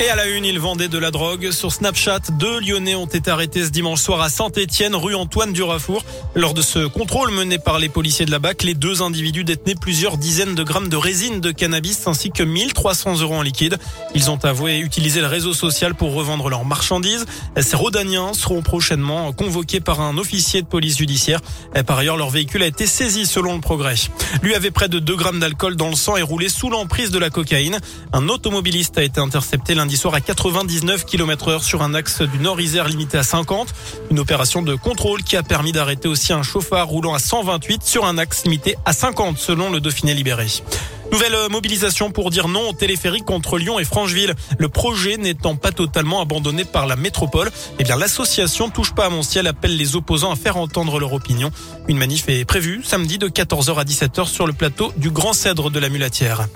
Et à la une, ils vendaient de la drogue. Sur Snapchat, deux Lyonnais ont été arrêtés ce dimanche soir à Saint-Étienne, rue Antoine Durafour. Lors de ce contrôle mené par les policiers de la BAC, les deux individus détenaient plusieurs dizaines de grammes de résine de cannabis ainsi que 1300 euros en liquide. Ils ont avoué utiliser le réseau social pour revendre leurs marchandises. Ces Rodaniens seront prochainement convoqués par un officier de police judiciaire. Par ailleurs, leur véhicule a été saisi selon le progrès. Lui avait près de 2 grammes d'alcool dans le sang et roulé sous l'emprise de la cocaïne. Un automobiliste a été intercepté lundi soir à 99 km heure sur un axe du Nord-Isère limité à 50. Une opération de contrôle qui a permis d'arrêter aussi un chauffard roulant à 128 sur un axe limité à 50 selon le Dauphiné libéré. Nouvelle mobilisation pour dire non au téléphérique contre Lyon et Francheville. Le projet n'étant pas totalement abandonné par la métropole, eh bien l'association Touche pas à mon ciel appelle les opposants à faire entendre leur opinion. Une manif est prévue samedi de 14h à 17h sur le plateau du Grand Cèdre de la Mulatière.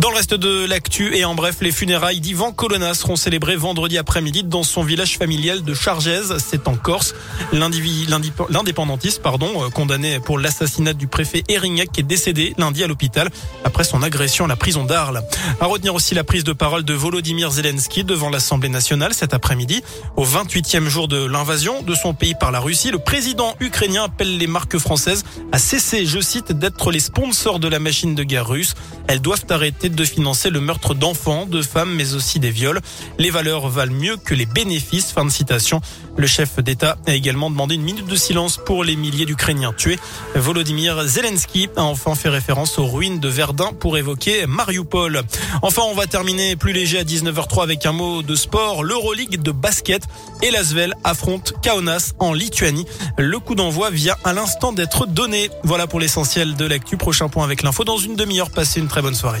Dans le reste de l'actu et en bref, les funérailles d'Ivan Colonna seront célébrées vendredi après-midi dans son village familial de Chargèse, c'est en Corse. L'indépendantiste, pardon, euh, condamné pour l'assassinat du préfet Erignac est décédé lundi à l'hôpital après son agression à la prison d'Arles. À retenir aussi la prise de parole de Volodymyr Zelensky devant l'Assemblée nationale cet après-midi. Au 28e jour de l'invasion de son pays par la Russie, le président ukrainien appelle les marques françaises à cesser, je cite, d'être les sponsors de la machine de guerre russe. Elles doivent arrêter de financer le meurtre d'enfants, de femmes, mais aussi des viols. Les valeurs valent mieux que les bénéfices. Fin de citation. Le chef d'État a également demandé une minute de silence pour les milliers d'Ukrainiens tués. Volodymyr Zelensky a enfin fait référence aux ruines de Verdun pour évoquer Mariupol. Enfin, on va terminer plus léger à 19h03 avec un mot de sport. L'Euroleague de basket et l'Asvel affrontent Kaunas en Lituanie. Le coup d'envoi vient à l'instant d'être donné. Voilà pour l'essentiel de l'actu. Prochain point avec l'info dans une demi-heure. Passez une très bonne soirée.